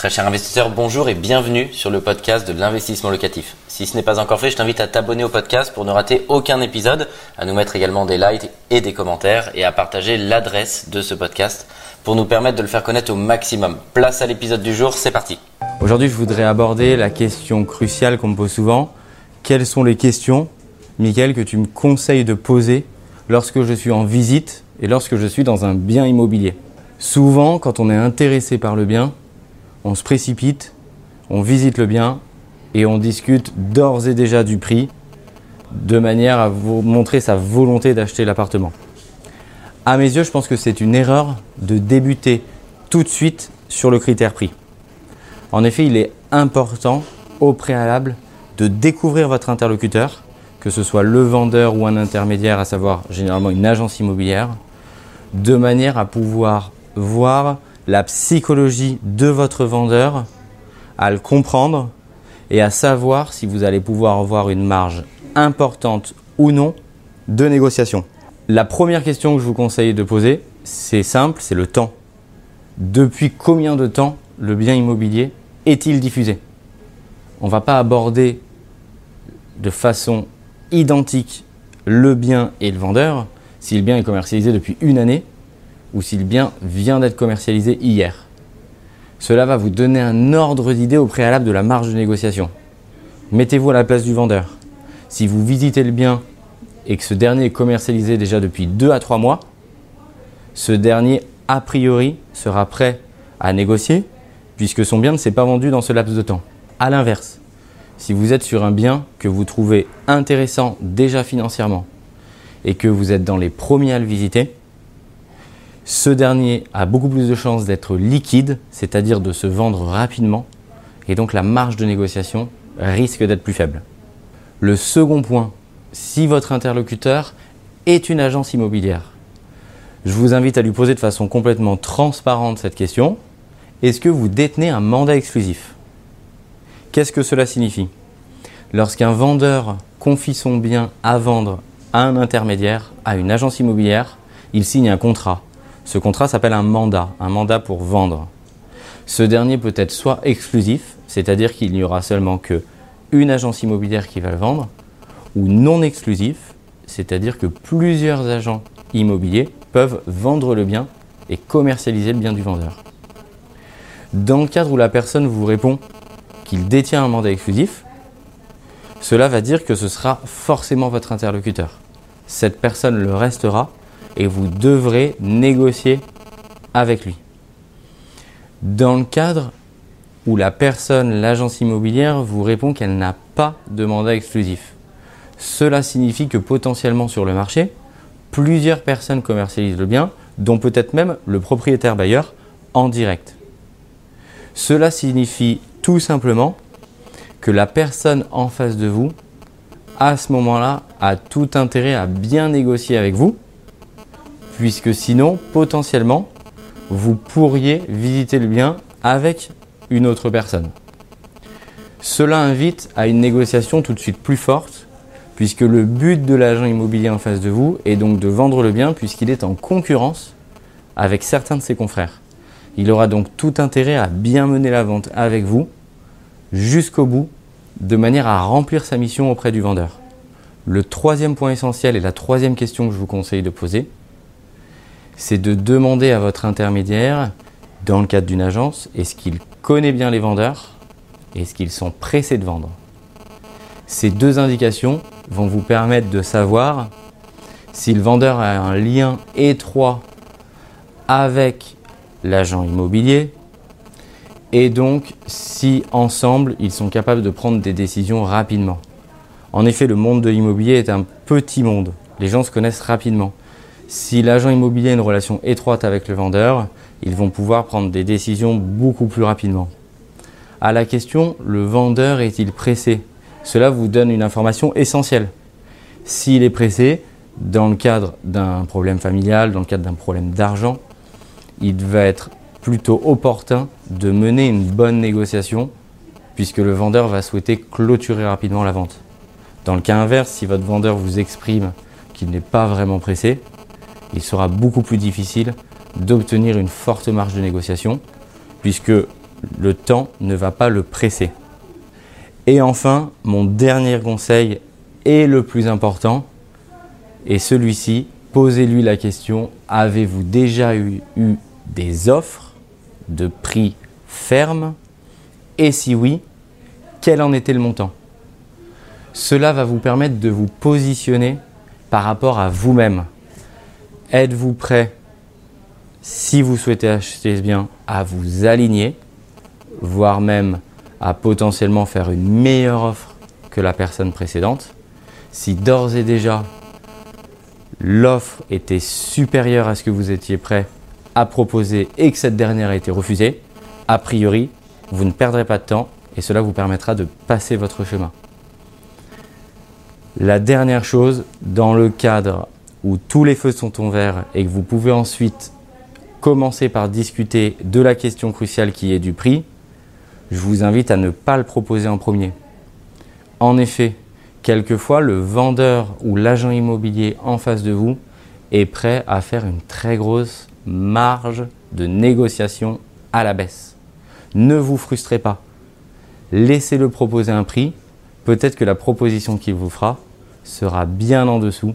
Très cher investisseur, bonjour et bienvenue sur le podcast de l'investissement locatif. Si ce n'est pas encore fait, je t'invite à t'abonner au podcast pour ne rater aucun épisode, à nous mettre également des likes et des commentaires et à partager l'adresse de ce podcast pour nous permettre de le faire connaître au maximum. Place à l'épisode du jour, c'est parti. Aujourd'hui, je voudrais aborder la question cruciale qu'on me pose souvent. Quelles sont les questions, Mickaël, que tu me conseilles de poser lorsque je suis en visite et lorsque je suis dans un bien immobilier? Souvent, quand on est intéressé par le bien, on se précipite, on visite le bien et on discute d'ores et déjà du prix de manière à vous montrer sa volonté d'acheter l'appartement. À mes yeux, je pense que c'est une erreur de débuter tout de suite sur le critère prix. En effet, il est important au préalable de découvrir votre interlocuteur, que ce soit le vendeur ou un intermédiaire, à savoir généralement une agence immobilière, de manière à pouvoir voir la psychologie de votre vendeur, à le comprendre et à savoir si vous allez pouvoir avoir une marge importante ou non de négociation. La première question que je vous conseille de poser, c'est simple, c'est le temps. Depuis combien de temps le bien immobilier est-il diffusé? On ne va pas aborder de façon identique le bien et le vendeur si le bien est commercialisé depuis une année ou si le bien vient d'être commercialisé hier. Cela va vous donner un ordre d'idée au préalable de la marge de négociation. Mettez-vous à la place du vendeur. Si vous visitez le bien et que ce dernier est commercialisé déjà depuis 2 à 3 mois, ce dernier, a priori, sera prêt à négocier puisque son bien ne s'est pas vendu dans ce laps de temps. A l'inverse, si vous êtes sur un bien que vous trouvez intéressant déjà financièrement et que vous êtes dans les premiers à le visiter, ce dernier a beaucoup plus de chances d'être liquide, c'est-à-dire de se vendre rapidement, et donc la marge de négociation risque d'être plus faible. Le second point, si votre interlocuteur est une agence immobilière, je vous invite à lui poser de façon complètement transparente cette question. Est-ce que vous détenez un mandat exclusif? Qu'est-ce que cela signifie? Lorsqu'un vendeur confie son bien à vendre à un intermédiaire, à une agence immobilière, il signe un contrat ce contrat s'appelle un mandat, un mandat pour vendre. Ce dernier peut être soit exclusif, c'est-à-dire qu'il n'y aura seulement que une agence immobilière qui va le vendre, ou non exclusif, c'est-à-dire que plusieurs agents immobiliers peuvent vendre le bien et commercialiser le bien du vendeur. Dans le cadre où la personne vous répond qu'il détient un mandat exclusif, cela va dire que ce sera forcément votre interlocuteur. Cette personne le restera et vous devrez négocier avec lui. Dans le cadre où la personne, l'agence immobilière, vous répond qu'elle n'a pas de mandat exclusif. Cela signifie que potentiellement sur le marché, plusieurs personnes commercialisent le bien, dont peut-être même le propriétaire bailleur en direct. Cela signifie tout simplement que la personne en face de vous, à ce moment-là, a tout intérêt à bien négocier avec vous puisque sinon, potentiellement, vous pourriez visiter le bien avec une autre personne. Cela invite à une négociation tout de suite plus forte, puisque le but de l'agent immobilier en face de vous est donc de vendre le bien, puisqu'il est en concurrence avec certains de ses confrères. Il aura donc tout intérêt à bien mener la vente avec vous jusqu'au bout, de manière à remplir sa mission auprès du vendeur. Le troisième point essentiel et la troisième question que je vous conseille de poser, c'est de demander à votre intermédiaire, dans le cadre d'une agence, est-ce qu'il connaît bien les vendeurs Est-ce qu'ils sont pressés de vendre? Ces deux indications vont vous permettre de savoir si le vendeur a un lien étroit avec l'agent immobilier et donc si ensemble ils sont capables de prendre des décisions rapidement. En effet, le monde de l'immobilier est un petit monde. Les gens se connaissent rapidement. Si l'agent immobilier a une relation étroite avec le vendeur, ils vont pouvoir prendre des décisions beaucoup plus rapidement. À la question, le vendeur est-il pressé? Cela vous donne une information essentielle. S'il est pressé, dans le cadre d'un problème familial, dans le cadre d'un problème d'argent, il va être plutôt opportun de mener une bonne négociation puisque le vendeur va souhaiter clôturer rapidement la vente. Dans le cas inverse, si votre vendeur vous exprime qu'il n'est pas vraiment pressé, il sera beaucoup plus difficile d'obtenir une forte marge de négociation, puisque le temps ne va pas le presser. Et enfin, mon dernier conseil et le plus important, et celui-ci, posez-lui la question, avez-vous déjà eu, eu des offres de prix fermes? Et si oui, quel en était le montant? Cela va vous permettre de vous positionner par rapport à vous-même. Êtes-vous prêt, si vous souhaitez acheter ce bien, à vous aligner, voire même à potentiellement faire une meilleure offre que la personne précédente? Si d'ores et déjà l'offre était supérieure à ce que vous étiez prêt à proposer et que cette dernière a été refusée, a priori, vous ne perdrez pas de temps et cela vous permettra de passer votre chemin. La dernière chose, dans le cadre où tous les feux sont en vert et que vous pouvez ensuite commencer par discuter de la question cruciale qui est du prix, je vous invite à ne pas le proposer en premier. En effet, quelquefois, le vendeur ou l'agent immobilier en face de vous est prêt à faire une très grosse marge de négociation à la baisse. Ne vous frustrez pas. Laissez-le proposer un prix. Peut-être que la proposition qu'il vous fera sera bien en dessous